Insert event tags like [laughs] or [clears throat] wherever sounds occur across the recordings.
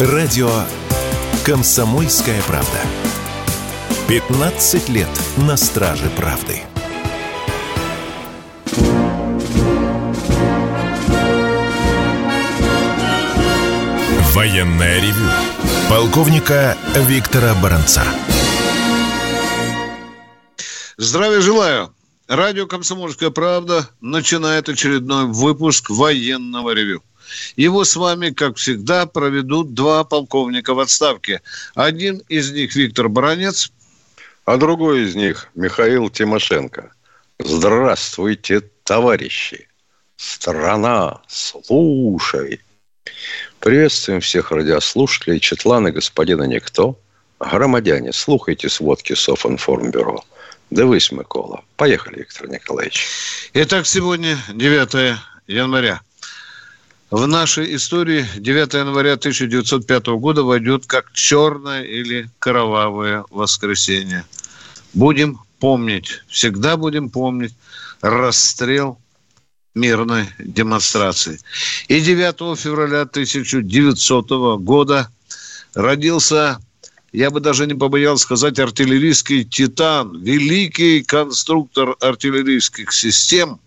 Радио «Комсомольская правда». 15 лет на страже правды. Военная ревю. Полковника Виктора Баранца. Здравия желаю. Радио «Комсомольская правда» начинает очередной выпуск военного ревю. Его с вами, как всегда, проведут два полковника в отставке. Один из них Виктор Баранец. А другой из них Михаил Тимошенко. Здравствуйте, товарищи. Страна, слушай. Приветствуем всех радиослушателей, Четлана господина Никто. Громадяне, слухайте сводки Софинформбюро. Дивись, Микола. Поехали, Виктор Николаевич. Итак, сегодня 9 января. В нашей истории 9 января 1905 года войдет как черное или кровавое воскресенье. Будем помнить, всегда будем помнить расстрел мирной демонстрации. И 9 февраля 1900 года родился, я бы даже не побоялся сказать, артиллерийский титан, великий конструктор артиллерийских систем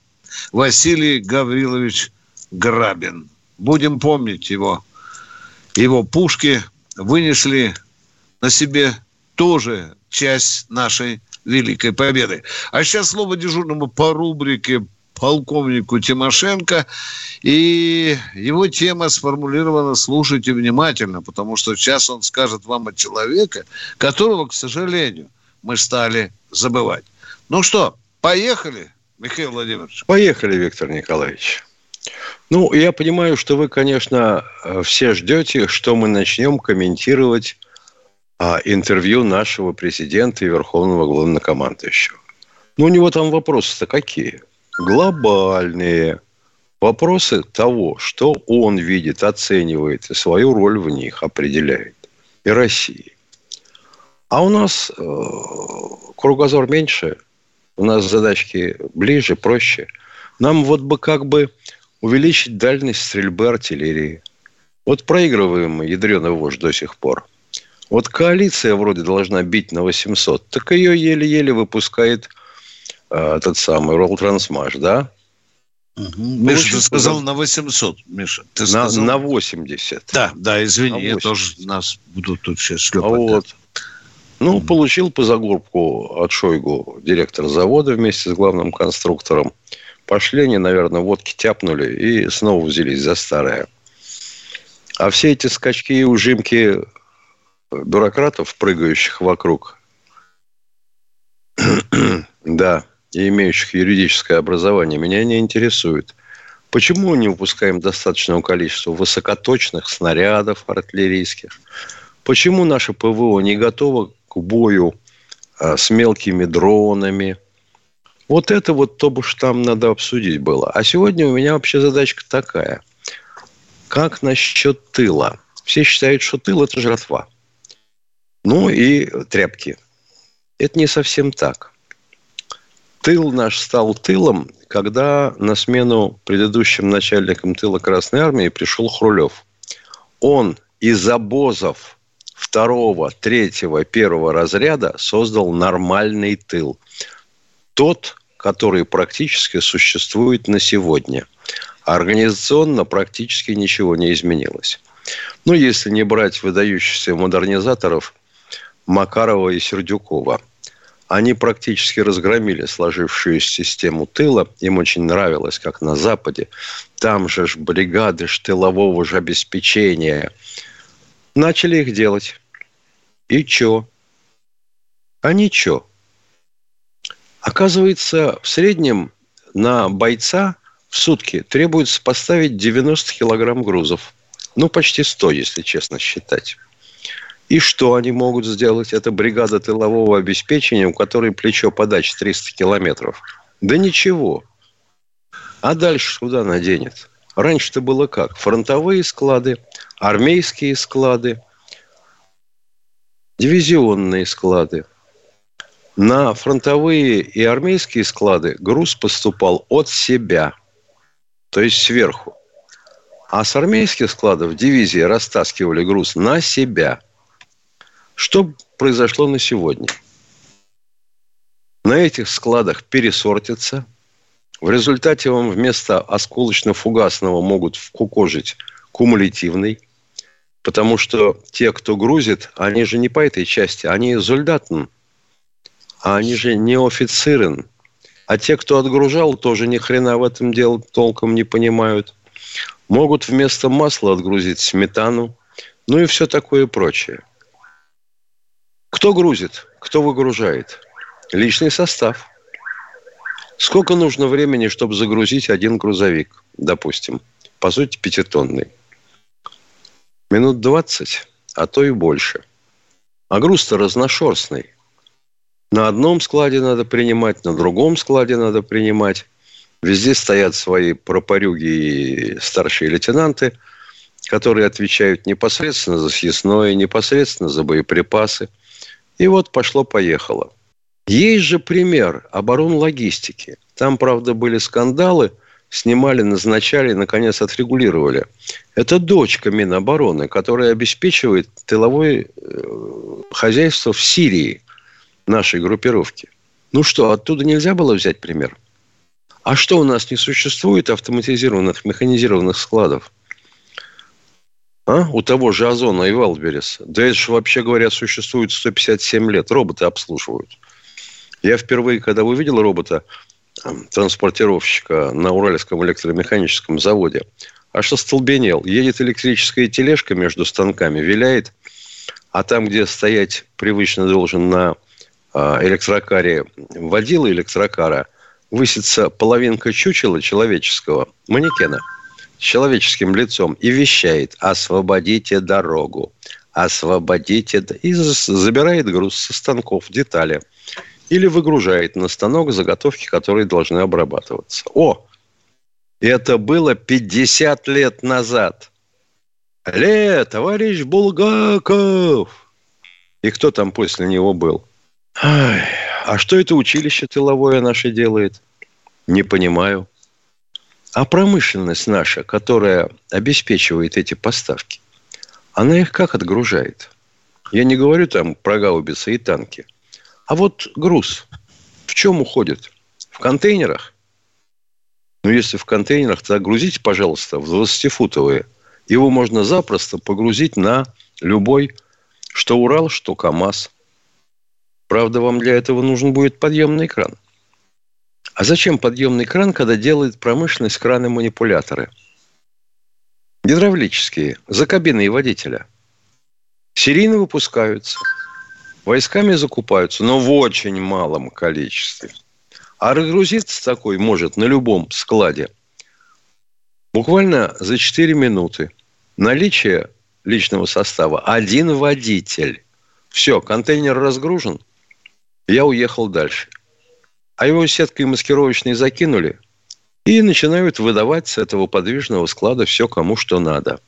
Василий Гаврилович Грабин. Будем помнить его. Его пушки вынесли на себе тоже часть нашей великой победы. А сейчас слово дежурному по рубрике полковнику Тимошенко. И его тема сформулирована, слушайте внимательно, потому что сейчас он скажет вам о человеке, которого, к сожалению, мы стали забывать. Ну что, поехали, Михаил Владимирович? Поехали, Виктор Николаевич. Ну, я понимаю, что вы, конечно, все ждете, что мы начнем комментировать а, интервью нашего президента и верховного главнокомандующего. Ну, у него там вопросы-то какие? Глобальные. Вопросы того, что он видит, оценивает и свою роль в них определяет. И России. А у нас э, кругозор меньше, у нас задачки ближе, проще. Нам вот бы как бы увеличить дальность стрельбы артиллерии. Вот проигрываем мы ядреный вождь до сих пор. Вот коалиция вроде должна бить на 800, так ее еле-еле выпускает э, этот самый Роллтрансмаш, да? Угу. Миша, ты сказал на 800, Миша. Ты на, сказал... на 80. Да, да, извини, я тоже нас буду тут сейчас шлепать. А вот. Ну, угу. получил по загорбку от Шойгу директор завода вместе с главным конструктором. Пошли они, наверное, водки тяпнули и снова взялись за старое. А все эти скачки и ужимки бюрократов, прыгающих вокруг, [clears throat] да, и имеющих юридическое образование, меня не интересует. Почему не выпускаем достаточного количества высокоточных снарядов артиллерийских? Почему наше ПВО не готово к бою а, с мелкими дронами – вот это вот то, что там надо обсудить было. А сегодня у меня вообще задачка такая. Как насчет тыла? Все считают, что тыл – это жратва. Ну и тряпки. Это не совсем так. Тыл наш стал тылом, когда на смену предыдущим начальникам тыла Красной Армии пришел Хрулев. Он из обозов второго, третьего, первого разряда создал нормальный тыл – тот, который практически существует на сегодня. Организационно практически ничего не изменилось. Ну, если не брать выдающихся модернизаторов Макарова и Сердюкова. Они практически разгромили сложившуюся систему тыла. Им очень нравилось, как на Западе. Там же ж бригады ж же обеспечения. Начали их делать. И чё? А ничего. Оказывается, в среднем на бойца в сутки требуется поставить 90 килограмм грузов. Ну, почти 100, если честно считать. И что они могут сделать? Это бригада тылового обеспечения, у которой плечо подачи 300 километров. Да ничего. А дальше куда наденет? Раньше-то было как? Фронтовые склады, армейские склады, дивизионные склады – на фронтовые и армейские склады груз поступал от себя, то есть сверху. А с армейских складов дивизии растаскивали груз на себя. Что произошло на сегодня? На этих складах пересортится. В результате вам вместо осколочно-фугасного могут вкукожить кумулятивный. Потому что те, кто грузит, они же не по этой части, они зольдатен, а они же не офицерен. А те, кто отгружал, тоже ни хрена в этом дело толком не понимают. Могут вместо масла отгрузить сметану, ну и все такое прочее. Кто грузит? Кто выгружает? Личный состав. Сколько нужно времени, чтобы загрузить один грузовик, допустим, по сути, пятитонный? Минут 20, а то и больше. А груз-то разношерстный. На одном складе надо принимать, на другом складе надо принимать. Везде стоят свои пропорюги и старшие лейтенанты, которые отвечают непосредственно за съестное, непосредственно за боеприпасы. И вот пошло-поехало. Есть же пример оборон логистики. Там, правда, были скандалы, снимали, назначали, наконец отрегулировали. Это дочка Минобороны, которая обеспечивает тыловое э, хозяйство в Сирии нашей группировки. Ну что, оттуда нельзя было взять пример? А что у нас не существует автоматизированных, механизированных складов? А? У того же Озона и Wildberries. Да это же, вообще говоря, существует 157 лет. Роботы обслуживают. Я впервые, когда увидел робота, транспортировщика на Уральском электромеханическом заводе, аж остолбенел. Едет электрическая тележка между станками, виляет, а там, где стоять привычно должен на а, электрокаре водила электрокара, высится половинка чучела человеческого, манекена, с человеческим лицом и вещает «Освободите дорогу, освободите...» И забирает груз со станков, детали. Или выгружает на станок заготовки, которые должны обрабатываться. О! Это было 50 лет назад. Ле, товарищ Булгаков! И кто там после него был? Ай, а что это училище тыловое наше делает? Не понимаю. А промышленность наша, которая обеспечивает эти поставки, она их как отгружает? Я не говорю там про гаубицы и танки. А вот груз в чем уходит? В контейнерах? Ну, если в контейнерах, то грузите, пожалуйста, в 20-футовые. Его можно запросто погрузить на любой, что Урал, что КАМАЗ – Правда, вам для этого нужен будет подъемный кран. А зачем подъемный кран, когда делает промышленность краны-манипуляторы? Гидравлические, за кабиной водителя. Серийно выпускаются. Войсками закупаются, но в очень малом количестве. А разгрузиться такой может на любом складе буквально за 4 минуты. Наличие личного состава один водитель. Все, контейнер разгружен, я уехал дальше. А его сеткой маскировочной закинули и начинают выдавать с этого подвижного склада все, кому что надо.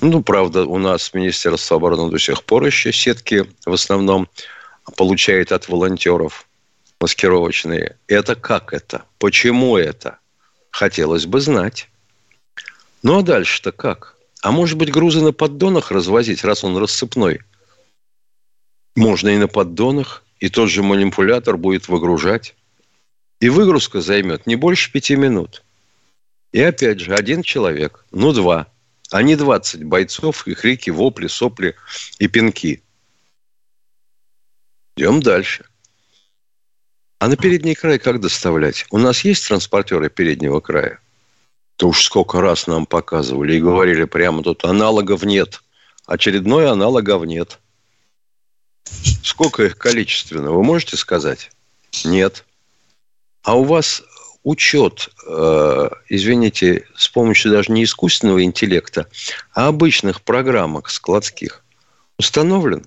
Ну, правда, у нас Министерство обороны до сих пор еще сетки в основном получает от волонтеров маскировочные. Это как это? Почему это? Хотелось бы знать. Ну, а дальше-то как? А может быть, грузы на поддонах развозить, раз он рассыпной? Можно и на поддонах и тот же манипулятор будет выгружать. И выгрузка займет не больше пяти минут. И опять же, один человек, ну два, а не 20 бойцов, и крики, вопли, сопли и пинки. Идем дальше. А на передний край как доставлять? У нас есть транспортеры переднего края? То уж сколько раз нам показывали и говорили прямо тут, аналогов нет. Очередной аналогов нет. Сколько их количественно, вы можете сказать? Нет. А у вас учет, э, извините, с помощью даже не искусственного интеллекта, а обычных программок складских установлен?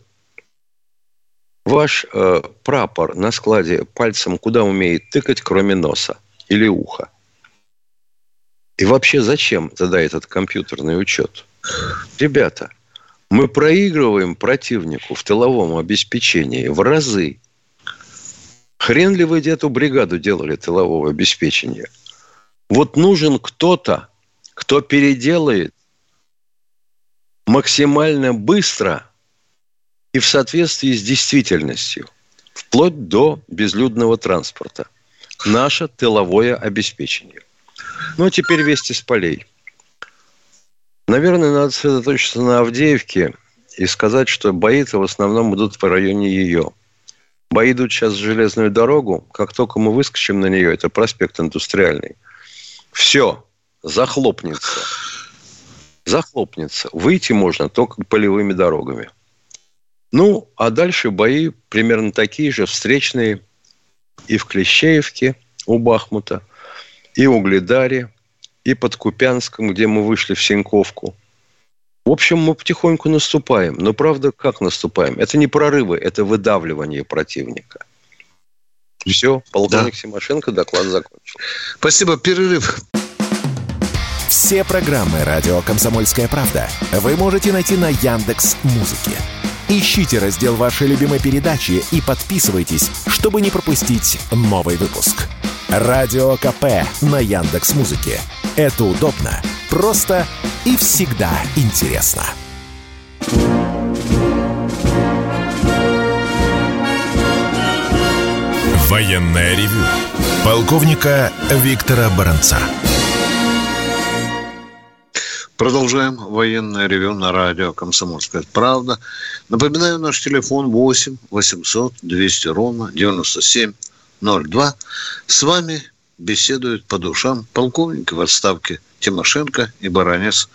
Ваш э, прапор на складе пальцем куда умеет тыкать, кроме носа или уха? И вообще зачем тогда этот компьютерный учет? Ребята – мы проигрываем противнику в тыловом обеспечении в разы. Хрен ли вы эту бригаду делали тылового обеспечения? Вот нужен кто-то, кто переделает максимально быстро и в соответствии с действительностью, вплоть до безлюдного транспорта. Наше тыловое обеспечение. Ну, а теперь вести с полей. Наверное, надо сосредоточиться на Авдеевке и сказать, что бои-то в основном идут по районе ее. Бои идут сейчас в железную дорогу. Как только мы выскочим на нее, это проспект индустриальный. Все, захлопнется. Захлопнется. Выйти можно только полевыми дорогами. Ну, а дальше бои примерно такие же, встречные и в Клещеевке у Бахмута, и у Угледаре, и под Купянском, где мы вышли в Синьковку. В общем, мы потихоньку наступаем. Но правда, как наступаем? Это не прорывы, это выдавливание противника. Все, полковник да. Симошенко доклад закончил. Спасибо, перерыв. Все программы радио Комсомольская правда вы можете найти на Яндекс Музыке. Ищите раздел вашей любимой передачи и подписывайтесь, чтобы не пропустить новый выпуск. Радио КП на Яндекс Музыке. Это удобно, просто и всегда интересно. Военная ревю. Полковника Виктора Баранца. Продолжаем военное ревю на радио «Комсомольская правда». Напоминаю, наш телефон 8 800 200 ровно 9702. С вами беседуют по душам полковники в отставке Тимошенко и Баранец.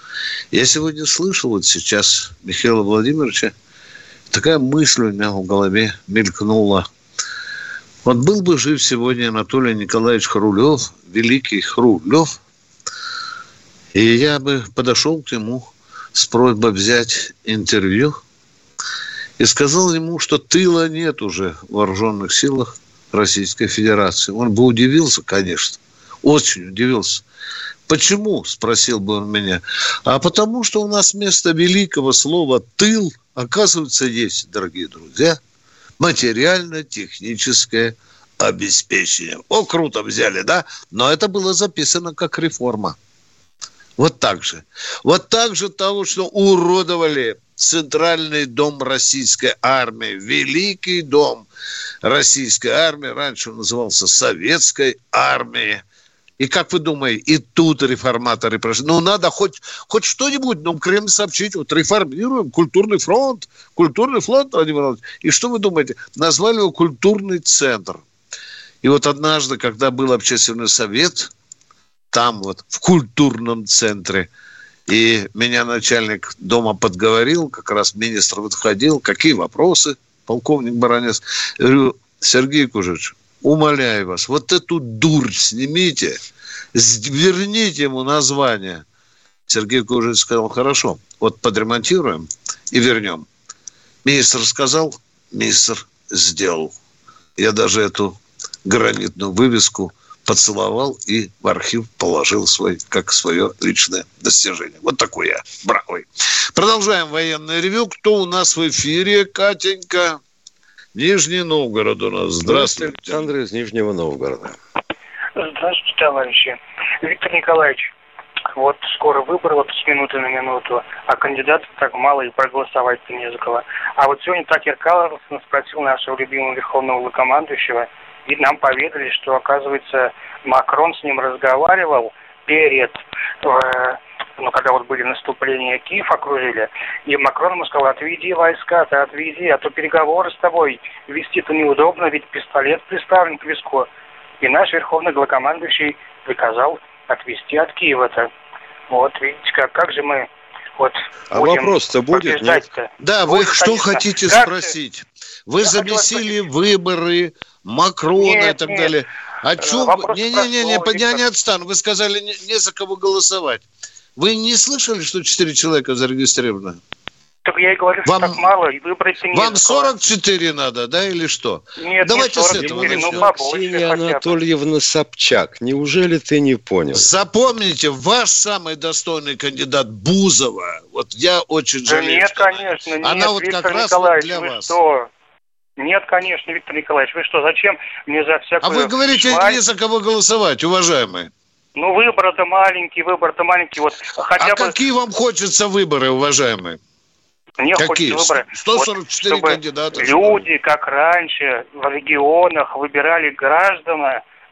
Я сегодня слышал вот сейчас Михаила Владимировича, такая мысль у меня в голове мелькнула. Вот был бы жив сегодня Анатолий Николаевич Хрулев, великий Хрулев – и я бы подошел к нему с просьбой взять интервью и сказал ему, что тыла нет уже в вооруженных силах Российской Федерации. Он бы удивился, конечно, очень удивился. Почему? Спросил бы он меня. А потому что у нас вместо великого слова «тыл» оказывается есть, дорогие друзья, материально-техническое обеспечение. О, круто взяли, да? Но это было записано как реформа. Вот так же. Вот так же того, что уродовали Центральный дом российской армии, Великий дом российской армии, раньше он назывался Советской армией. И как вы думаете, и тут реформаторы прошли. Ну, надо хоть, хоть что-нибудь, ну, Кремль сообщить, вот реформируем культурный фронт, культурный фронт, Владимир Владимирович. И что вы думаете? Назвали его культурный центр. И вот однажды, когда был общественный совет – там вот, в культурном центре. И меня начальник дома подговорил, как раз министр вот входил, какие вопросы, полковник Баранец. Я говорю, Сергей Кужич, умоляю вас, вот эту дурь снимите, верните ему название. Сергей Кужич сказал, хорошо, вот подремонтируем и вернем. Министр сказал, министр сделал. Я даже эту гранитную вывеску – поцеловал и в архив положил свой, как свое личное достижение. Вот такой я, бравый. Продолжаем военное ревю. Кто у нас в эфире, Катенька? Нижний Новгород у нас. Здравствуйте. Александр из Нижнего Новгорода. Здравствуйте, товарищи. Виктор Николаевич, вот скоро выборы, вот с минуты на минуту, а кандидатов так мало и проголосовать-то не за кого. А вот сегодня Такер Карлсон спросил нашего любимого верховного главнокомандующего, и нам поведали, что, оказывается, Макрон с ним разговаривал перед, э, ну, когда вот были наступления, Киев окружили, и Макрон ему сказал, отведи войска, ты отведи, а то переговоры с тобой вести-то неудобно, ведь пистолет приставлен к виску. И наш верховный главкомандующий приказал отвести от Киева-то. Вот, видите, как, как же мы вот а вопрос-то будет, нет? Да, вы будет, что конечно. хотите как спросить? Вы Я замесили выборы, Макрона нет, и так нет. далее. Э, чем? Не-не-не, я не отстану. Вы сказали, не, не за кого голосовать. Вы не слышали, что 4 человека зарегистрировано? Так я и говорю, вам, что так мало, и выбрать не Вам 44 надо, да, или что? Нет, Давайте не 44, с этого ну, побольше Ксения Анатольевна Собчак, неужели ты не понял? Запомните, ваш самый достойный кандидат Бузова. Вот я очень да жалею. Нет, конечно, нет, Она вот Виктор как раз вот для вы вас. Что? Нет, конечно, Виктор Николаевич, вы что, зачем мне за всякую... А вы говорите, шваль... не за кого голосовать, уважаемые. Ну, выбор-то маленький, выбор-то маленький. Вот хотя а бы... какие вам хочется выборы, уважаемые? Мне Какие? хочется выборы. 144 вот, кандидата. Люди, как раньше, в регионах выбирали граждан,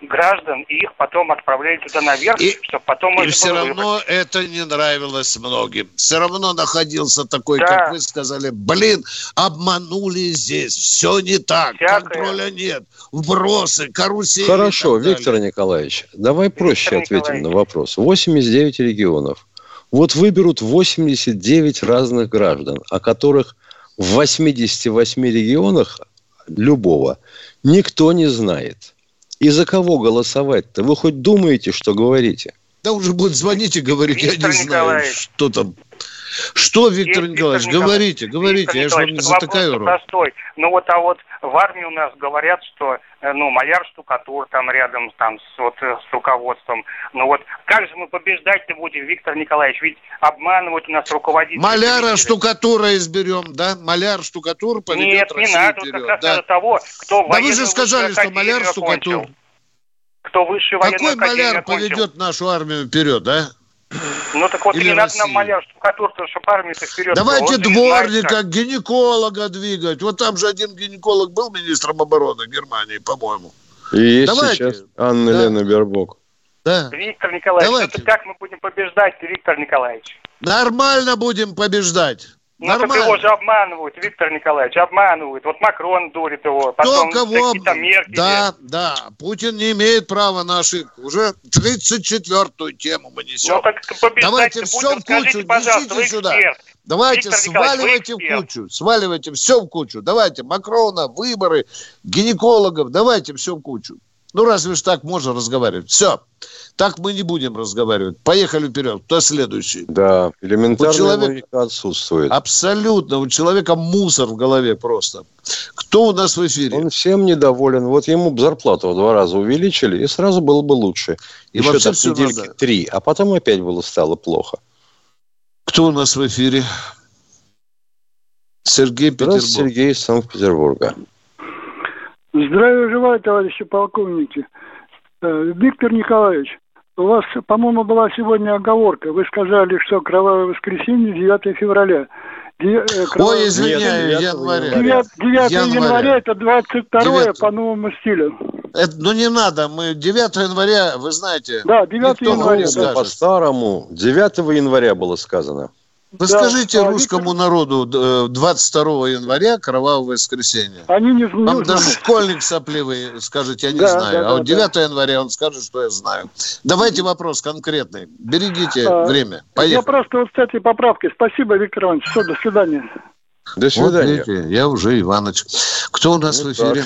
граждан, и их потом отправляли туда наверх, и, чтобы потом... И все равно выбрать. это не нравилось многим. Все равно находился такой, да. как вы сказали, блин, обманули здесь, все не так, Всякое. контроля нет, вбросы, карусели. Хорошо, Виктор Николаевич, давай проще Виктор ответим Николаевич. на вопрос. 89 регионов. Вот выберут 89 разных граждан, о которых в 88 регионах любого никто не знает. И за кого голосовать-то? Вы хоть думаете, что говорите? Да уже будет звонить и говорить, Виктор я не Николаевич. знаю, что там. Что, Виктор Виктор Николаевич, Николаевич, говорите, говорите, Виктор я же вам не затыкаю рот. простой. Ну вот, а вот в армии у нас говорят, что э, ну, маляр штукатур там рядом там с, вот, э, с руководством. Ну вот как же мы побеждать-то будем, Виктор Николаевич? Ведь обманывать у нас руководитель. Маляра штукатура изберем, да? Маляр штукатур поведет Нет, Россию не надо, вперед. как раз да. того, кто Да вы же сказали, что маляр штукатур. Кто высший военный Какой маляр поведет нашу армию вперед, да? Ну так вот Или не надо нам маляр штукатурку, чтобы армию-то вперед. Давайте дворника, гинеколога двигать. Вот там же один гинеколог был министром обороны Германии, по-моему. И есть Давайте. сейчас Анна да. Лена Бербок. Да. Виктор Николаевич, Давайте. это как мы будем побеждать, Виктор Николаевич? Нормально будем побеждать. Ну, Нормально. так его же обманывают, Виктор Николаевич, обманывают. Вот Макрон дурит его, потом Кто кого... какие-то Меркель. Да, да, Путин не имеет права на ошибку. Уже 34-ю тему мы несем. Ну, так Давайте все в кучу, несите сюда. Давайте Виктор сваливайте в кучу, сваливайте все в кучу. Давайте Макрона, выборы, гинекологов, давайте все в кучу. Ну, разве ж так можно разговаривать? Все. Так мы не будем разговаривать. Поехали вперед. Кто следующий? Да, элементарная у человека... логика отсутствует. Абсолютно. У человека мусор в голове просто. Кто у нас в эфире? Он всем недоволен. Вот ему зарплату в два раза увеличили, и сразу было бы лучше. И Еще вообще недельки надо. три. А потом опять было стало плохо. Кто у нас в эфире? Сергей Петербург. Сергей из Санкт-Петербурга. Здравия желаю, товарищи полковники. Э, Виктор Николаевич, у вас, по-моему, была сегодня оговорка. Вы сказали, что кровавое воскресенье 9 февраля. Э, кровавое... Ой, извиняюсь, января. 9, 9 января. января это 22 9... по новому стилю. Это, ну не надо, мы 9 января, вы знаете. Да, 9 января. Да. По-старому, 9 января было сказано. Вы да, скажите русскому Виктор... народу 22 января кровавое воскресенье. Они не, Вам даже школьник сопливый скажет, я не да, знаю. Да, а вот 9 да. января он скажет, что я знаю. Давайте вопрос конкретный. Берегите а, время. Поехали. Я просто вот с этой поправкой. Спасибо, Виктор Иванович. Все, до свидания. До свидания. Вот видите, я уже Иваныч. Кто у нас ну, в эфире?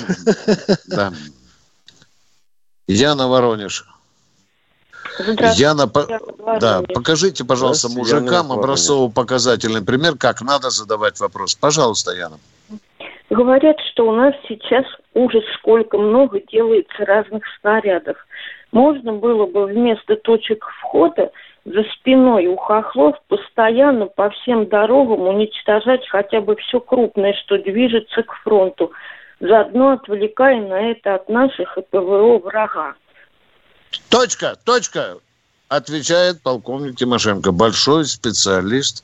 Да. [laughs] Яна Воронеж. Яна, по... да, покажите, пожалуйста, мужикам образцово-показательный пример, как надо задавать вопрос. Пожалуйста, Яна. Говорят, что у нас сейчас ужас сколько много делается разных снарядов. Можно было бы вместо точек входа за спиной у хохлов постоянно по всем дорогам уничтожать хотя бы все крупное, что движется к фронту, заодно отвлекая на это от наших и ПВО врага. Точка, точка, отвечает полковник Тимошенко. Большой специалист.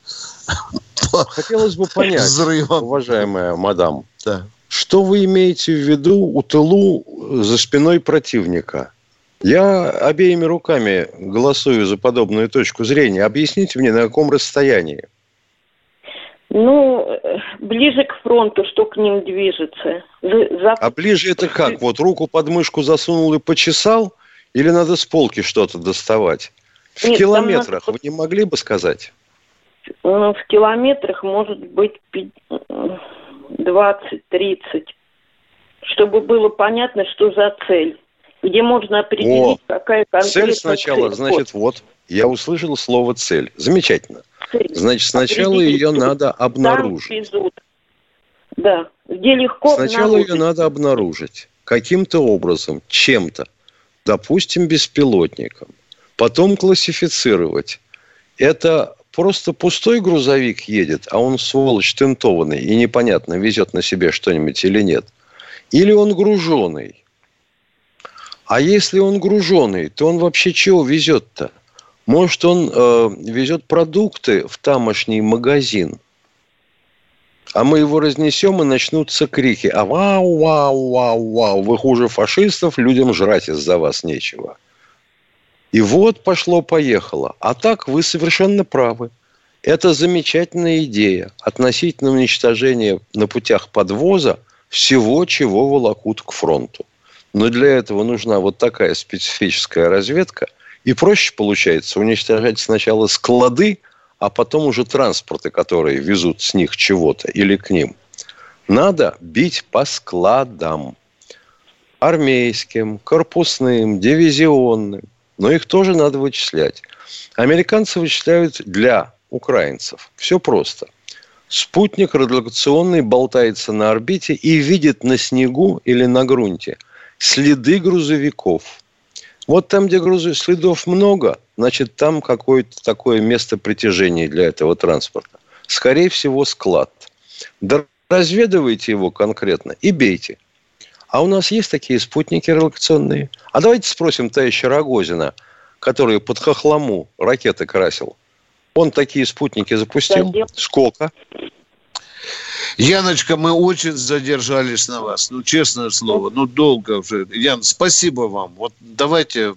Хотелось бы понять, взрывом. уважаемая мадам, да. что вы имеете в виду у тылу за спиной противника? Я обеими руками голосую за подобную точку зрения. Объясните мне, на каком расстоянии? Ну, ближе к фронту, что к ним движется. За... А ближе это как? Вот руку под мышку засунул и почесал – или надо с полки что-то доставать? В Нет, километрах надо... вы не могли бы сказать? Ну, в километрах может быть 20-30. Чтобы было понятно, что за цель. Где можно определить, О, какая конкретная цель. сначала, цель. значит, вот. Я услышал слово цель. Замечательно. Цель. Значит, сначала ее надо обнаружить. Да, где легко Сначала обнаружить. ее надо обнаружить. Каким-то образом, чем-то допустим, беспилотником, потом классифицировать. Это просто пустой грузовик едет, а он, сволочь, тентованный, и непонятно, везет на себе что-нибудь или нет. Или он груженный. А если он груженый, то он вообще чего везет-то? Может, он э, везет продукты в тамошний магазин, а мы его разнесем, и начнутся крики. А вау, вау, вау, вау, вы хуже фашистов, людям жрать из-за вас нечего. И вот пошло-поехало. А так вы совершенно правы. Это замечательная идея относительно уничтожения на путях подвоза всего, чего волокут к фронту. Но для этого нужна вот такая специфическая разведка. И проще получается уничтожать сначала склады, а потом уже транспорты, которые везут с них чего-то или к ним. Надо бить по складам. Армейским, корпусным, дивизионным. Но их тоже надо вычислять. Американцы вычисляют для украинцев. Все просто. Спутник радиолокационный болтается на орбите и видит на снегу или на грунте следы грузовиков. Вот там, где грузовых следов много, значит, там какое-то такое место притяжения для этого транспорта. Скорее всего, склад. Разведывайте его конкретно и бейте. А у нас есть такие спутники релокационные? А давайте спросим товарища Рогозина, который под хохлому ракеты красил. Он такие спутники запустил? Сколько? Яночка, мы очень задержались на вас. Ну, честное слово, ну, долго уже. Ян, спасибо вам. Вот давайте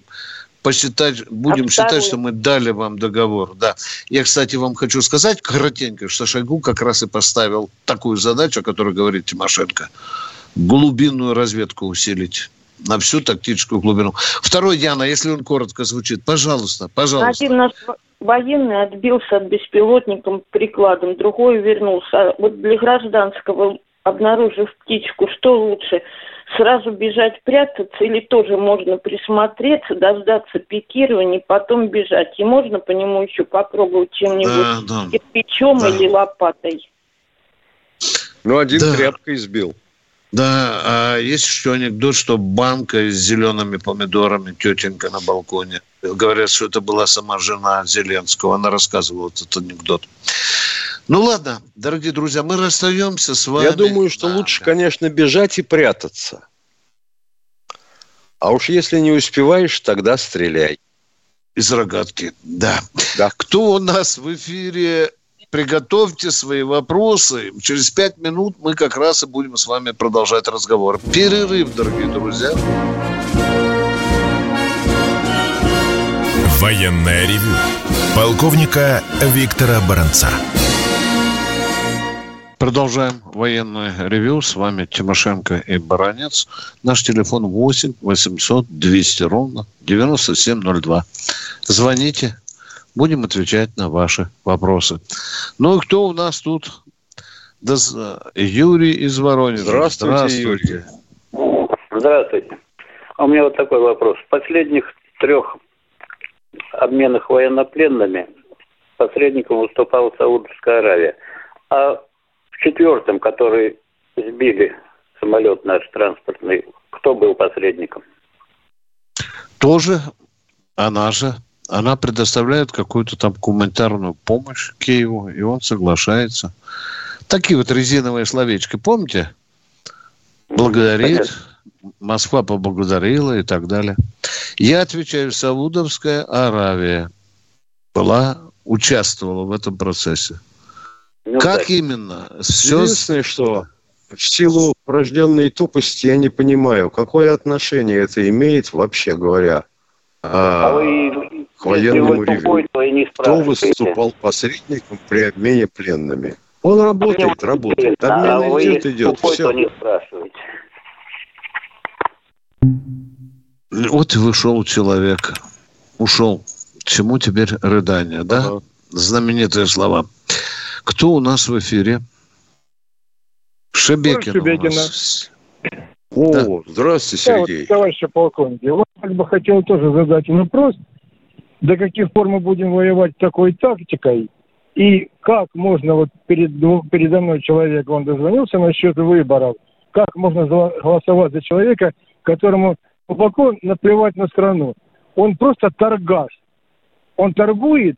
посчитать, будем а считать, что мы дали вам договор. Да. Я, кстати, вам хочу сказать коротенько, что Шойгу как раз и поставил такую задачу, о которой говорит Тимошенко. Глубинную разведку усилить на всю тактическую глубину. Второй, Яна, если он коротко звучит, пожалуйста, пожалуйста. Один наш военный отбился от беспилотником прикладом, другой вернулся. А вот для гражданского, обнаружив птичку, что лучше? Сразу бежать прятаться или тоже можно присмотреться, дождаться пикирования, потом бежать? И можно по нему еще попробовать чем-нибудь да, да. кирпичом да. или лопатой? Ну, один да. тряпкой сбил. Да, а есть еще анекдот, что банка с зелеными помидорами тетенька на балконе. Говорят, что это была сама жена Зеленского. Она рассказывала этот анекдот. Ну ладно, дорогие друзья, мы расстаемся с вами. Я думаю, что да. лучше, конечно, бежать и прятаться. А уж если не успеваешь, тогда стреляй. Из рогатки, да. да. Кто у нас в эфире? приготовьте свои вопросы. Через пять минут мы как раз и будем с вами продолжать разговор. Перерыв, дорогие друзья. Военная ревю. Полковника Виктора Баранца. Продолжаем военное ревю. С вами Тимошенко и Баранец. Наш телефон 8 800 200 ровно 9702. Звоните, Будем отвечать на ваши вопросы. Ну и кто у нас тут? Да, Юрий из Воронежа. Здравствуйте, Здравствуйте. Юрий. Здравствуйте. А у меня вот такой вопрос. В последних трех обменах военнопленными посредником выступала Саудовская Аравия. А четвертом, который сбили самолет наш транспортный, кто был посредником? Тоже она же она предоставляет какую-то там гуманитарную помощь Киеву, и он соглашается. Такие вот резиновые словечки, помните? Благодарит, Москва поблагодарила и так далее. Я отвечаю, Саудовская Аравия была, участвовала в этом процессе. Ну, как именно? Все... Единственное, что в силу врожденной тупости я не понимаю, какое отношение это имеет, вообще говоря, а, а вы к военному ревю. Кто выступал посредником при обмене пленными? Он работает, работает. Обмен а идет, идет. Все. Не вот и вышел человек. Ушел. Чему теперь рыдание, да? Ага. Знаменитые слова. Кто у нас в эфире? Шебекин. Шебекина. О, да. здравствуйте, Сергей. Да, вот, товарищи полковники, я бы хотел тоже задать вопрос до каких пор мы будем воевать такой тактикой, и как можно, вот перед, передо мной человек, он дозвонился насчет выборов, как можно голосовать за человека, которому глубоко наплевать на страну. Он просто торгаш. Он торгует,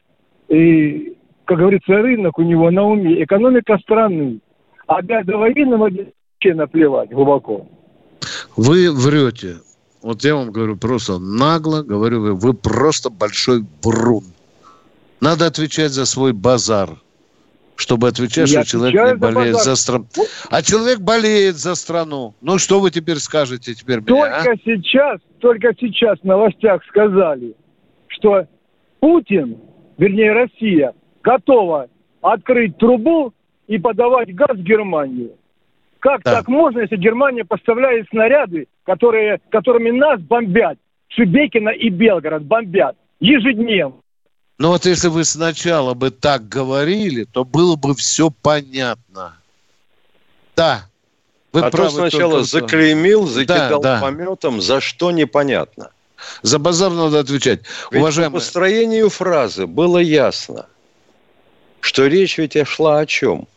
и, как говорится, рынок у него на уме, экономика страны. А до военного вообще наплевать глубоко. Вы врете. вот я вам говорю просто нагло, говорю, вы, вы просто большой брун. Надо отвечать за свой базар чтобы отвечать, я что человек не болеет за, за страну. А человек болеет за страну. Ну, что вы теперь скажете теперь Только меня, а? сейчас, только сейчас в новостях сказали, что Путин, вернее Россия, готова открыть трубу и подавать газ в Германию. Как да. так можно, если Германия поставляет снаряды, которые, которыми нас бомбят? Шебекина и Белгород бомбят ежедневно. Но вот если вы сначала бы так говорили, то было бы все понятно. Да. Вы а правы то сначала только, заклеймил, закидал да, да. пометом, за что непонятно. За базар надо отвечать. Ведь Уважаемые... по построению фразы было ясно, что речь ведь шла о чем?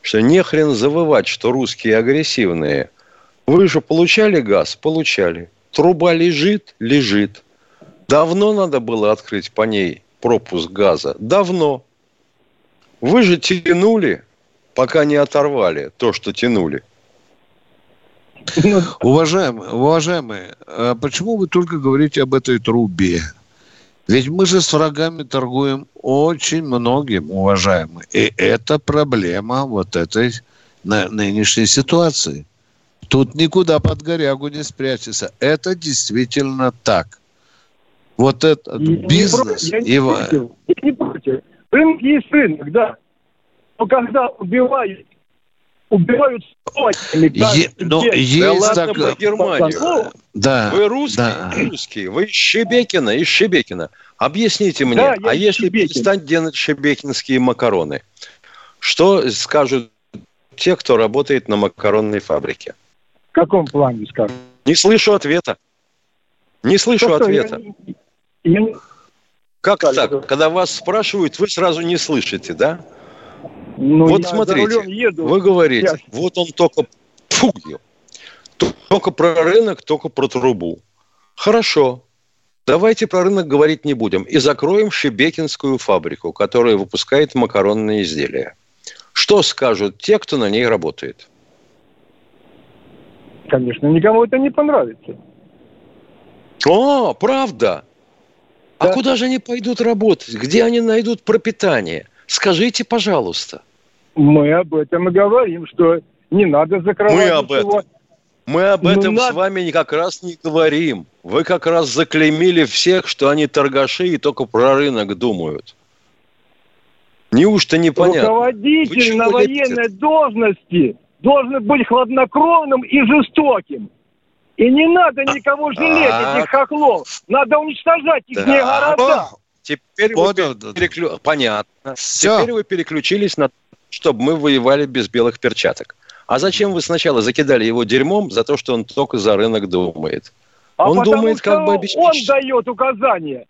Что не хрен завывать, что русские агрессивные. Вы же получали газ? Получали. Труба лежит? Лежит. Давно надо было открыть по ней пропуск газа? Давно. Вы же тянули, пока не оторвали то, что тянули. Уважаемые, уважаемые, а почему вы только говорите об этой трубе? Ведь мы же с врагами торгуем очень многим, уважаемые. И это проблема вот этой нынешней ситуации. Тут никуда под горягу не спрячешься. Это действительно так вот этот я бизнес... Не не против, я не против. Рынок есть рынок, да. Но когда убивают убивают е, но есть да ладно так... по Германию. Да, вы русские, да. русские, вы из Шебекина, из Шебекина. Объясните мне, да, а если Шебекин. перестать делать шебекинские макароны, что скажут те, кто работает на макаронной фабрике? В каком плане скажут? Не слышу ответа. Не слышу что, ответа. Я, как так? Когда вас спрашивают, вы сразу не слышите, да? Ну, вот смотрите, еду. вы говорите, я... вот он только фу, только про рынок, только про трубу. Хорошо, давайте про рынок говорить не будем и закроем Шебекинскую фабрику, которая выпускает макаронные изделия. Что скажут те, кто на ней работает? Конечно, никому это не понравится. О, правда? А куда же они пойдут работать? Где они найдут пропитание? Скажите, пожалуйста. Мы об этом и говорим, что не надо закрывать Мы об ничего. этом. Мы об этом ну, с вами как раз не говорим. Вы как раз заклеймили всех, что они торгаши и только про рынок думают. Неужто непонятно? Руководитель на военной должности должен быть хладнокровным и жестоким. И не надо никого жалеть, этих хохлов. Надо уничтожать их города. Теперь вот, вы переклю... Понятно. Все. Теперь вы переключились на чтобы мы воевали без белых перчаток. А зачем вы сначала закидали его дерьмом за то, что он только за рынок думает? А он думает, как бы обеспечить. Он дает указания.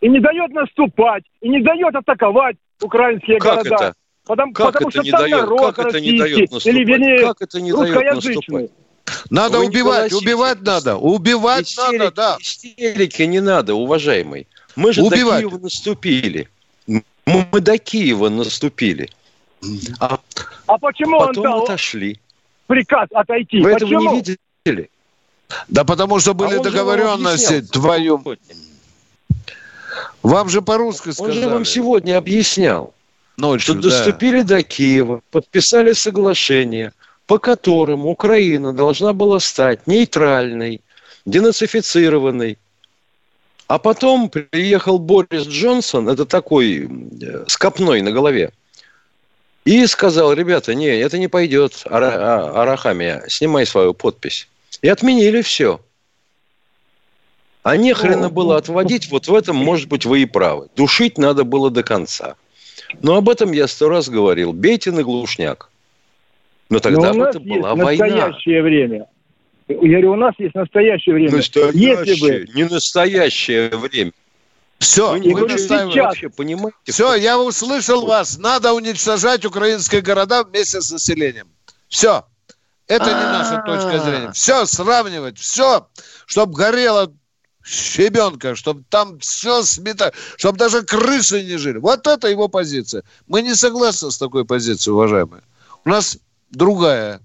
И не дает наступать, и не дает атаковать украинские как города. Это? Потому, как потому это что не дает, как это не дает наступать? Или, вернее, как это не дает наступать? Надо Вы убивать, убивать надо, убивать истерики, надо, да. Истерики не надо, уважаемый. Мы же убивать. до Киева наступили. Мы, мы до Киева наступили. А, а почему потом он дал отошли. приказ отойти? Вы почему? этого не видели? Да потому что были а договоренности твою. Вам же по-русски сказали. Он же вам сегодня объяснял. Ночью, что да. доступили до Киева, подписали соглашение – по которым Украина должна была стать нейтральной, денацифицированной. А потом приехал Борис Джонсон, это такой э, с копной на голове, и сказал, ребята, не, это не пойдет, Ара, а, Арахамия, снимай свою подпись. И отменили все. А не хрена было отводить, вот в этом, может быть, вы и правы. Душить надо было до конца. Но об этом я сто раз говорил. Бейте на глушняк. Но тогда Но это была война. настоящее время. Я говорю, у нас есть настоящее время. Настоящее, Если бы... не настоящее время. Все, вы, вы вообще понимаете? Все, я услышал вас. Надо уничтожать украинские города вместе с населением. Все. Это не наша точка зрения. Все сравнивать, все, чтобы горело щебенка, чтобы там все смета, чтобы даже крысы не жили. Вот это его позиция. Мы не согласны с такой позицией, уважаемые. У нас другая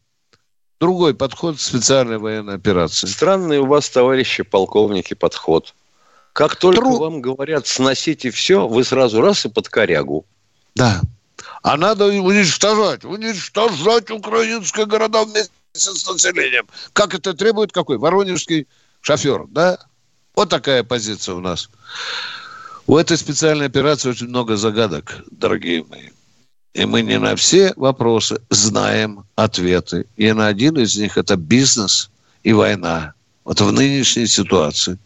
другой подход специальной военной операции. Странный у вас, товарищи полковники, подход. Как только Тру... вам говорят сносите все, вы сразу раз и под корягу. Да. А надо уничтожать, уничтожать украинские города вместе с населением. Как это требует какой? Воронежский шофер, да? Вот такая позиция у нас. У этой специальной операции очень много загадок, дорогие мои. И мы не на все вопросы знаем ответы. И на один из них это бизнес и война. Вот в нынешней ситуации.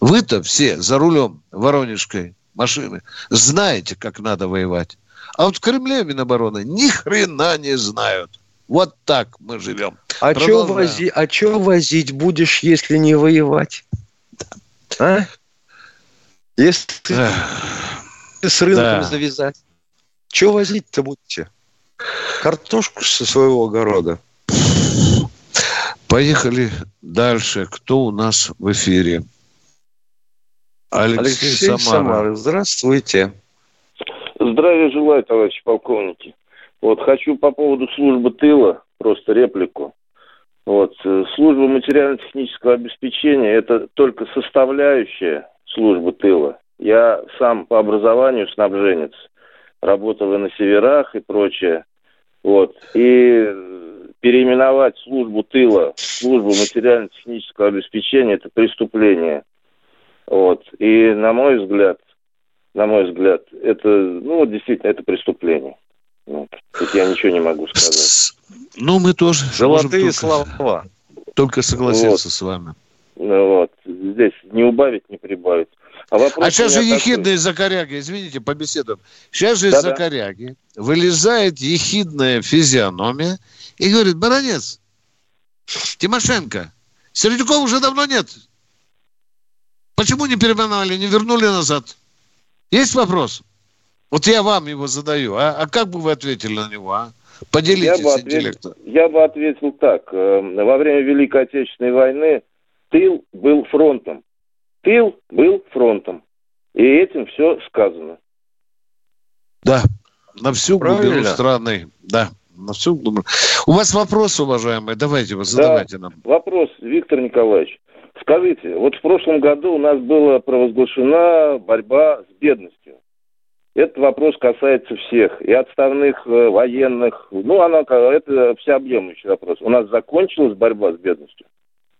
Вы-то все за рулем воронежской машины знаете, как надо воевать. А вот в Кремле Минобороны ни хрена не знают. Вот так мы живем. А что вози, а возить будешь, если не воевать? А? Если с рынком да. завязать. Что возить-то будете? Картошку со своего огорода. Поехали дальше. Кто у нас в эфире? Алексей, Алексей Самара. Самара. Здравствуйте. Здравия желаю, товарищи полковники. Вот хочу по поводу службы тыла просто реплику. Вот э, служба материально-технического обеспечения это только составляющая службы тыла. Я сам по образованию снабженец, работал и на северах и прочее. Вот. И переименовать службу тыла службу материально-технического обеспечения – это преступление. Вот. И на мой взгляд, на мой взгляд, это, ну, вот действительно, это преступление. Вот. Тут я ничего не могу сказать. Ну, мы тоже. Золотые только, слова. Только согласиться вот. с вами. Ну, вот. Здесь не убавить, не прибавить. А, а сейчас же ехидные такой... закоряги, извините, побеседуем. Сейчас же из-за коряги вылезает ехидная физиономия и говорит, баронец, Тимошенко, Сердюкова уже давно нет. Почему не переименовали, не вернули назад? Есть вопрос? Вот я вам его задаю. А, а как бы вы ответили на него, а? Поделитесь я бы ответил. Я бы ответил так. Э, во время Великой Отечественной войны тыл был фронтом. Тыл был фронтом. И этим все сказано. Да, на всю Правильно. глубину страны. Да, на всю глубину. У вас вопрос, уважаемые, давайте вы задавайте да, нам. Вопрос, Виктор Николаевич. Скажите, вот в прошлом году у нас была провозглашена борьба с бедностью. Этот вопрос касается всех, и отставных э, военных. Ну, она, это всеобъемлющий вопрос. У нас закончилась борьба с бедностью?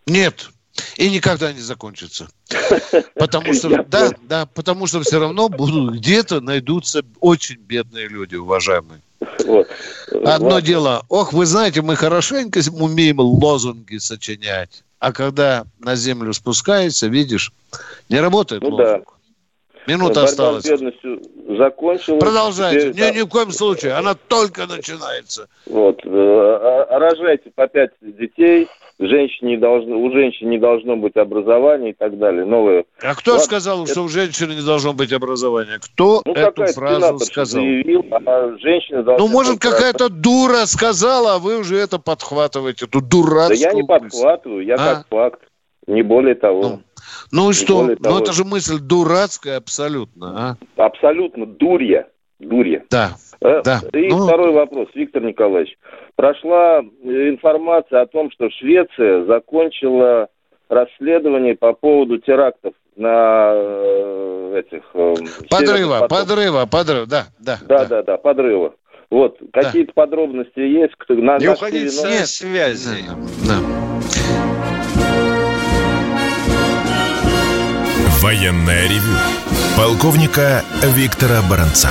Нет, и никогда не закончится. [laughs] Потому что, да, да, потому что все равно будут где-то найдутся очень бедные люди, уважаемые. Вот. Одно вот. дело, ох, вы знаете, мы хорошенько умеем лозунги сочинять, а когда на землю спускается, видишь, не работает ну, лозунг. Да. Минута Борьба осталась. с бедностью закончилась. Продолжайте. Теперь, ни, ни в коем случае. Она только начинается. Вот. Э, а, а рожайте по пять детей. Женщине не должно, у женщин не должно быть образования и так далее. Новые. А кто вот, сказал, это... что у женщины не должно быть образования? Кто ну, эту фразу сказал? Заявил, а женщина ну, может, какая-то дура сказала, а вы уже это подхватываете, эту дурацкую Да я не подхватываю, я а? как факт. Не более того. Ну, ну и что? Ну того... это же мысль дурацкая абсолютно, а? Абсолютно дурья. Дурья. Да. Э, да. И ну... второй вопрос, Виктор Николаевич. Прошла информация о том, что Швеция закончила расследование по поводу терактов на э, этих... Э, подрыва, подрыва, подрыва, да, да. Да, да, да, да подрыва. Вот, какие-то подробности есть? Кто, на, Не уходите с связи. Да. Военное ревю полковника Виктора Баранца.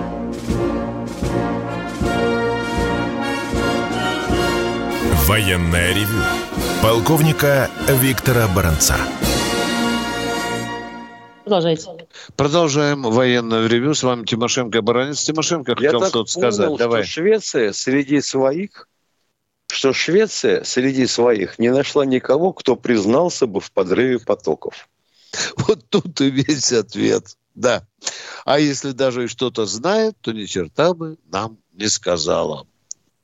Военное ревю полковника Виктора Баранца. Продолжайте. Продолжаем военное ревю. С вами Тимошенко Баранец. Тимошенко хотел что-то понял, сказать. что Давай. Швеция среди своих, что Швеция среди своих не нашла никого, кто признался бы в подрыве потоков. [laughs] Вот тут и весь ответ. Да. А если даже и что-то знает, то ни черта бы нам не сказала.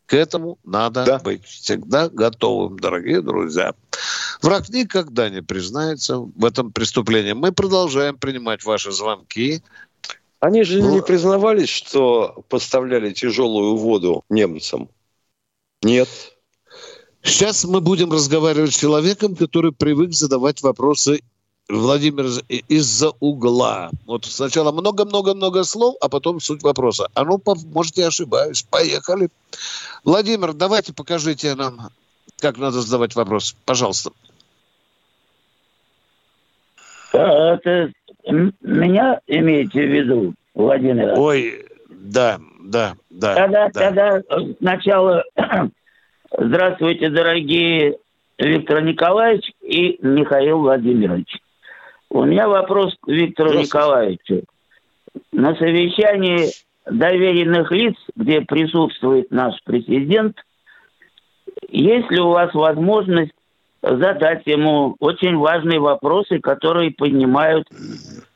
К этому надо Да. быть всегда готовым, дорогие друзья. Враг никогда не признается в этом преступлении. Мы продолжаем принимать ваши звонки. Они же Ну, не признавались, что поставляли тяжелую воду немцам. Нет. Сейчас мы будем разговаривать с человеком, который привык задавать вопросы Владимир из-за угла. Вот сначала много-много-много слов, а потом суть вопроса. А ну, может, я ошибаюсь. Поехали. Владимир, давайте покажите нам, как надо задавать вопрос. Пожалуйста. А, Это меня имеете в виду, Владимир? Ой, да, да, да. Тогда, да. тогда э, сначала [clears throat] здравствуйте, дорогие Виктор Николаевич и Михаил Владимирович. У меня вопрос к Виктору. Николаевичу. На совещании доверенных лиц, где присутствует наш президент, есть ли у вас возможность задать ему очень важные вопросы, которые поднимают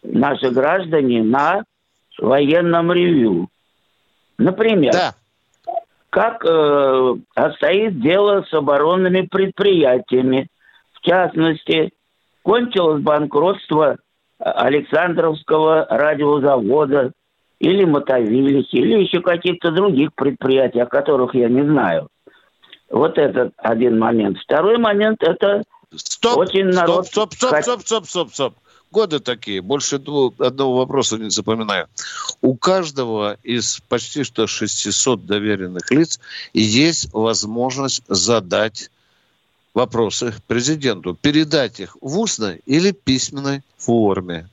наши граждане на военном ревью? Например, Да. как э, обстоит дело с оборонными предприятиями. В частности, кончилось банкротство Александровского радиозавода или Мотовилихи, или еще каких-то других предприятий, о которых я не знаю. Вот этот один момент. Второй момент – это Стоп, Очень стоп, народ стоп, стоп, хот- стоп, стоп, стоп, стоп. Годы такие, больше двух- одного вопроса не запоминаю. У каждого из почти что 600 доверенных лиц есть возможность задать вопросы президенту, передать их в устной или письменной форме.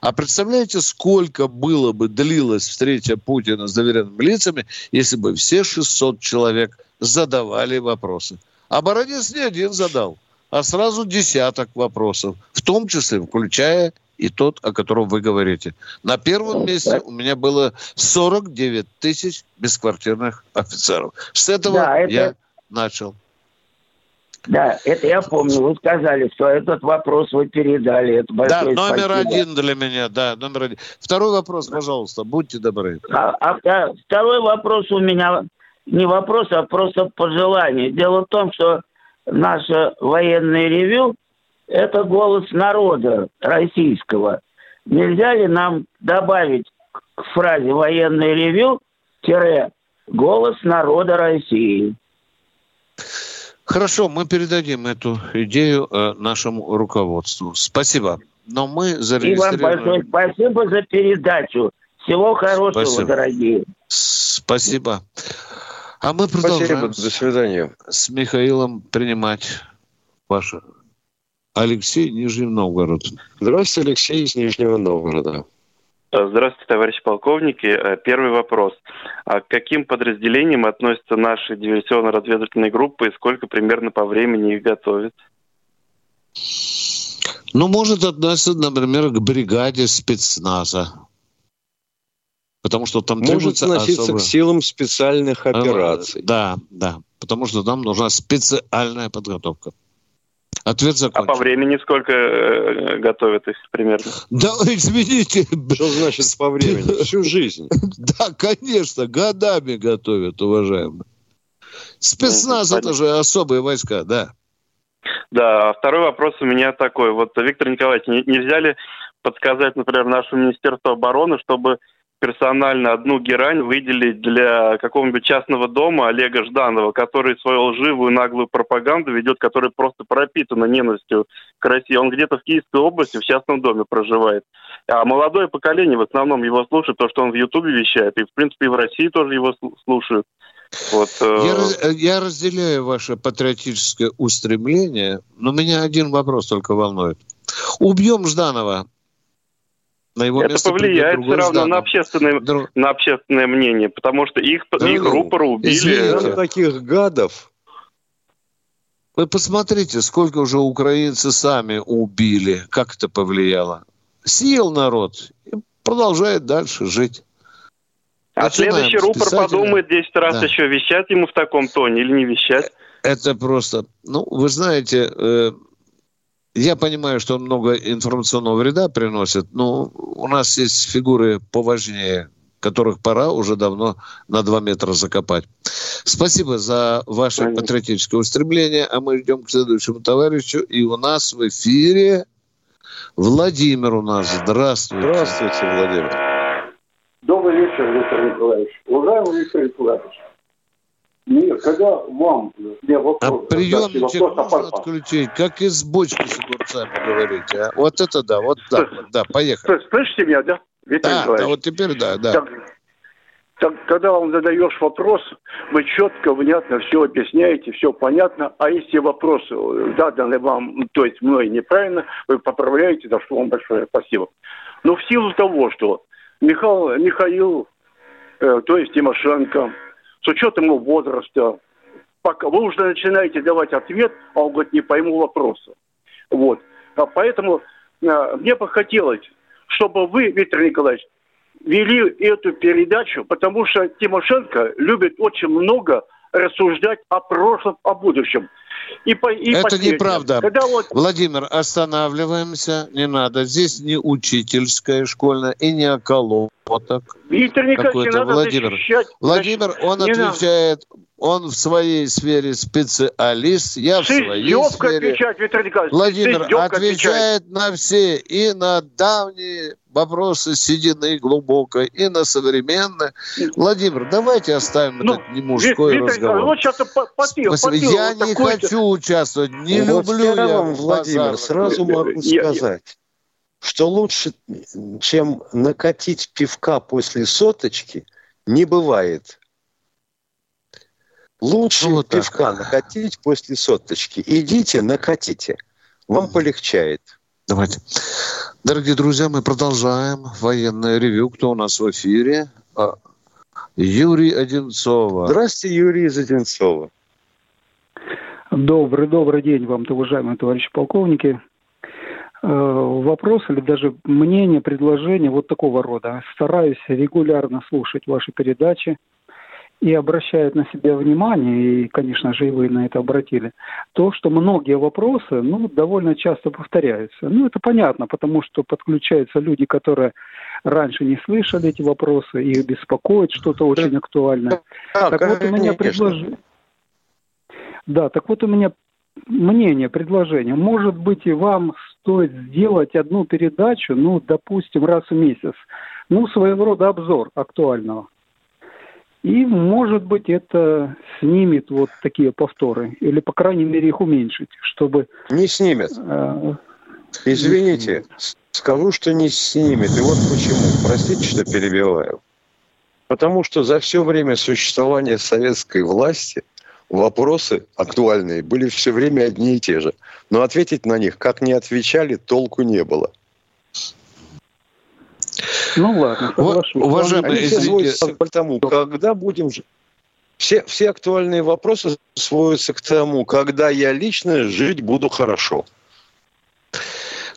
А представляете, сколько было бы длилась встреча Путина с доверенными лицами, если бы все 600 человек задавали вопросы? А Бородец не один задал, а сразу десяток вопросов, в том числе включая и тот, о котором вы говорите. На первом месте у меня было 49 тысяч бесквартирных офицеров. С этого Да, это- я начал. Да, это я помню. Вы сказали, что этот вопрос вы передали. Это Да, номер спасибо. один для меня, да, номер один. Второй вопрос, пожалуйста, будьте добры. А, а вта- второй вопрос у меня не вопрос, а просто пожелание. Дело в том, что наше военное ревю – это голос народа российского. Нельзя ли нам добавить к фразе «военное ревю» тире «голос народа России»? Хорошо, мы передадим эту идею э, нашему руководству. Спасибо. Но мы И вам зарегистрировали... большое спасибо за передачу. Всего хорошего, Спасибо. дорогие. Спасибо. А мы Спасибо, продолжаем до свидания. с Михаилом принимать ваше. Алексей, Нижний Новгород. Здравствуйте, Алексей из Нижнего Новгорода. Здравствуйте, товарищи полковники. Э, Первый вопрос. А к каким подразделениям относятся наши диверсионно-разведывательные группы и сколько примерно по времени их готовят? Ну, может относиться, например, к бригаде спецназа. Потому что там Может относиться особо- к силам специальных операций. Да, да. Потому что там нужна специальная подготовка. Ответ А закончен. по времени сколько э, готовят их примерно? Да, извините. Что значит по времени? Всю жизнь. [laughs] Да, конечно, годами готовят, уважаемые. Спецназ Мгм, это же особые войска, да. Да, а второй вопрос у меня такой. Вот, Виктор Николаевич, не- нельзя ли подсказать, например, нашему Министерству обороны, чтобы персонально одну герань выделить для какого-нибудь частного дома Олега Жданова, который свою лживую наглую пропаганду ведет, которая просто пропитана ненавистью к России. Он где-то в Киевской области в частном доме проживает. А молодое поколение в основном его слушает, то, что он в Ютубе вещает, и, в принципе, и в России тоже его слу- слушают. Вот, э, Я, я разделяю ваше патриотическое устремление, но меня один вопрос только волнует. Убьем Жданова. На его Это место повлияет все равно на общественное, Дру- на общественное мнение, потому что их, Да их ну, рупора убили. извините. Там таких гадов. Вы посмотрите, сколько уже украинцы сами убили, как это повлияло. съел народ и продолжает дальше жить. А Начинаем следующий рупор подумает 10 раз да. еще, вещать ему в таком тоне или не вещать. Это просто, ну, вы знаете, э, я понимаю, что он много информационного вреда приносит, но у нас есть фигуры поважнее, которых пора уже давно на 2 метра закопать. Спасибо за ваше Конечно. патриотическое устремление, а мы идем к следующему товарищу. И у нас в эфире Владимир у нас. Здравствуйте. Здравствуйте, Владимир. Добрый вечер, Виктор Николаевич. Уважаемый Виктор Николаевич, нет, когда вам... Я вопрос, а приемничек вопрос, можно отключить, как из бочки с огурцами говорите. А? Вот это да, вот так вот, да, поехали. Слышите меня, да, Виктор да, Николаевич? Да, вот теперь да, да. Так, так, когда вам задаешь вопрос, вы четко, внятно все объясняете, все понятно. А если вопрос заданный вам, то есть мной неправильно, вы поправляете, за что вам большое спасибо. Но в силу того, что Михаил, Михаил э, то есть Тимошенко, с учетом его возраста, пока вы уже начинаете давать ответ, а он говорит, не пойму вопроса. Вот. А поэтому а, мне бы хотелось, чтобы вы, Виктор Николаевич, вели эту передачу, потому что Тимошенко любит очень много рассуждать о прошлом, о будущем. И по, и Это неправда. Когда вот... Владимир, останавливаемся, не надо. Здесь не учительская школьная и не околоток. Виктор Николаевич, надо Владимир. защищать. Владимир, он не отвечает, надо. Он в своей сфере специалист, я в своей сфере. Отвечать, Виктор Николаевич. Владимир отвечает отвечать. на все и на давние вопросы седины глубокой и на современное. Владимир, давайте оставим ну, этот не мужской Виктор, разговор. Вот сейчас потел, потел, я вот не хочу участвовать, не вот люблю я вам, Владимир, сразу могу сказать, что лучше, чем накатить пивка после соточки, не бывает. Лучше ну, вот пивка так. накатить после соточки. Идите, накатите. Вам полегчает. Давайте. Дорогие друзья, мы продолжаем военное ревю. Кто у нас в эфире? А, Юрий Одинцова. Здравствуйте, Юрий из Одинцова. Добрый, добрый день вам, уважаемые товарищи полковники. Э, вопрос или даже мнение, предложение вот такого рода. Стараюсь регулярно слушать ваши передачи – и обращают на себя внимание, и, конечно же, и вы на это обратили, то, что многие вопросы, ну, довольно часто повторяются. Ну, это понятно, потому что подключаются люди, которые раньше не слышали эти вопросы, их беспокоит что-то очень актуальное. Да, так вот у меня предложение. Да, так вот у меня мнение, предложение. Может быть, и вам стоит сделать одну передачу, ну, допустим, раз в месяц. Ну, своего рода обзор актуального. И, может быть, это снимет вот такие повторы. Или, по крайней мере, их уменьшить, чтобы... Не снимет. Э, Извините, скажу, что не снимет. И вот почему. Простите, что перебиваю. Потому что за все время существования советской власти вопросы актуальные были все время одни и те же. Но ответить на них, как не отвечали, толку не было. Ну ладно, соглашусь. Уважаемые, извините. Тому, когда будем... Все, все актуальные вопросы сводятся к тому, когда я лично жить буду хорошо.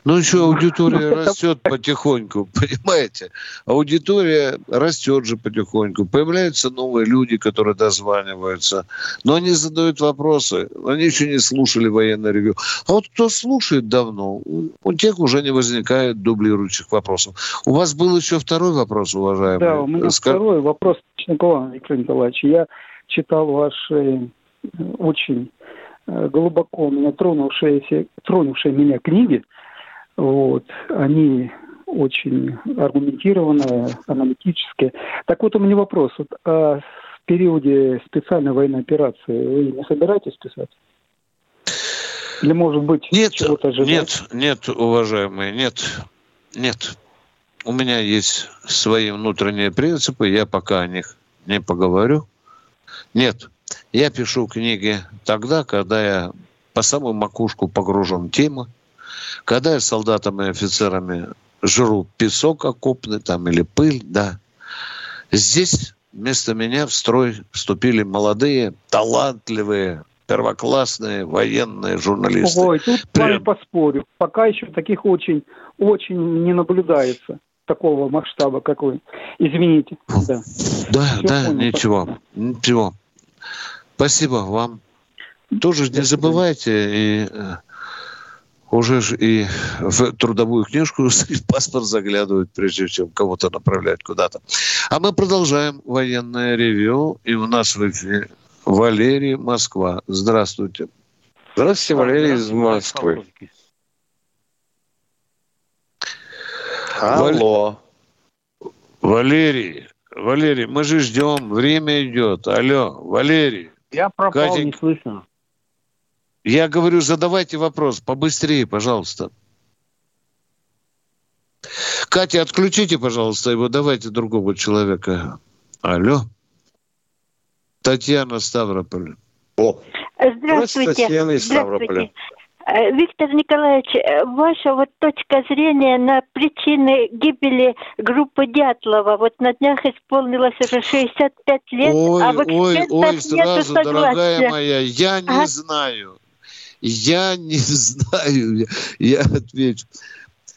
Ну, еще аудитория растет потихоньку, [laughs] понимаете? Аудитория растет же потихоньку. Появляются новые люди, которые дозваниваются. Но они задают вопросы. Они еще не слушали военное ревю. А вот кто слушает давно, у тех уже не возникает дублирующих вопросов. У вас был еще второй вопрос, уважаемый. Да, у меня Скажи... второй вопрос Виктор Николаевич. Я читал ваши э, очень э, глубоко меня тронувшие, тронувшие меня книги вот, они очень аргументированные, аналитические. Так вот у меня вопрос. Вот, а в периоде специальной военной операции вы не собираетесь писать? Или, может быть, нет, чего-то ожидать? Нет, нет, уважаемые, нет, нет. У меня есть свои внутренние принципы, я пока о них не поговорю. Нет, я пишу книги тогда, когда я по самую макушку погружен в тему – когда я с солдатами и офицерами жру песок окопный там или пыль, да, здесь вместо меня в строй вступили молодые, талантливые первоклассные военные журналисты. Ой, тут с вами поспорю. Пока еще таких очень, очень не наблюдается такого масштаба, как вы. Извините. Да, да, да ничего, ничего. Спасибо вам. Тоже не забывайте и э, уже ж и в трудовую книжку [laughs] паспорт заглядывают, прежде чем кого-то направлять куда-то. А мы продолжаем военное ревю. И у нас в эфире Валерий Москва. Здравствуйте. Здравствуйте, Валерий из Москвы. Алло. Валерий, Валерий, мы же ждем, время идет. Алло, Валерий. Я пропал, Катя... не слышно. Я говорю, задавайте вопрос побыстрее, пожалуйста. Катя, отключите, пожалуйста, его. Давайте другого человека. Алло. Татьяна Ставрополь. О. Здравствуйте. Татьяна из Ставрополя. Э, Виктор Николаевич, э, ваша вот точка зрения на причины гибели группы Дятлова. Вот на днях исполнилось уже 65 лет, ой, а в ой, ой, сразу, дорогая моя, я не а? знаю. Я не [laughs] знаю, я отвечу.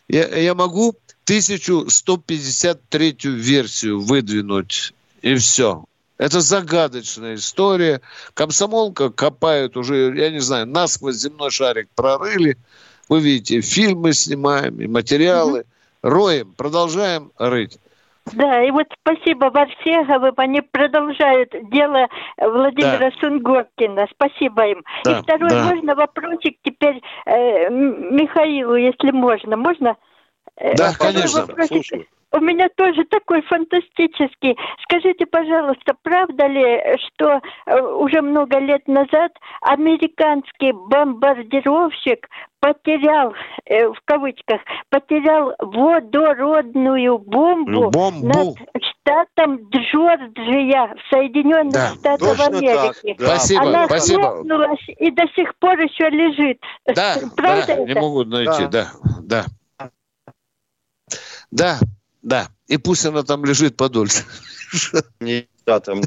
Я, я могу 1153 версию выдвинуть, и все. Это загадочная история. Комсомолка копает уже, я не знаю, насквозь земной шарик прорыли. Вы видите, фильмы снимаем и материалы. Угу. Роем, продолжаем рыть. Да, и вот спасибо Варсеговым, они продолжают дело Владимира да. Сунгоркина. Спасибо им. Да, и второй, да. можно вопросик теперь э, Михаилу, если можно. Можно? Э, да, конечно. Вопросик. У меня тоже такой фантастический. Скажите, пожалуйста, правда ли, что э, уже много лет назад американский бомбардировщик потерял, э, в кавычках, потерял водородную бомбу, бомбу. над штатом Джорджия в Соединенных да, Штатах Америки. Так, да. Спасибо, Она спасибо. и до сих пор еще лежит. Да, [laughs] Правда да, это? не могу найти, да, да. Да, да да, и пусть она там лежит подольше. Да, там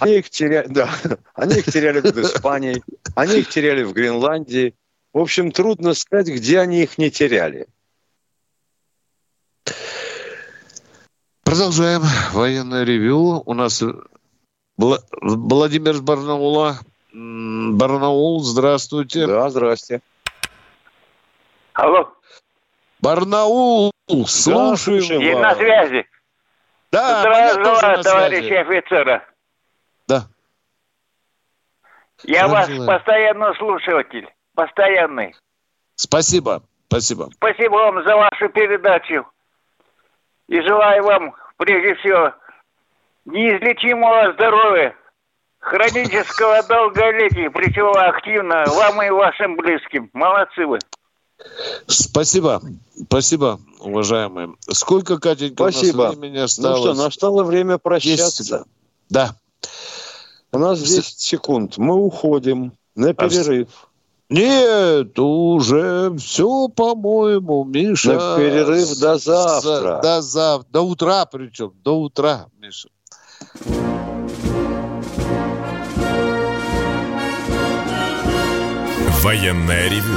Они их теряли, да, они их теряли в Испании, они их теряли в Гренландии. В общем, трудно сказать, где они их не теряли. Продолжаем военное ревю. У нас Владимир Барнаула. Барнаул, здравствуйте. Да, здрасте. Алло. Барнаул, слушаем И на связи. Да, Здравствуйте, товарищи офицеры. Да. Я ваш постоянный слушатель. Постоянный. Спасибо. Спасибо. Спасибо вам за вашу передачу. И желаю вам, прежде всего, неизлечимого здоровья, хронического [laughs] долголетия, причем активно вам и вашим близким. Молодцы вы. Спасибо. Спасибо, уважаемые. Сколько, Катенька, Спасибо. у нас времени осталось? Ну что, настало время прощаться. 10. Да. У нас 10 секунд. Мы уходим на перерыв. Нет, уже все, по-моему, Миша. На перерыв до завтра. До завтра. До утра причем. До утра, Миша. Военная ревю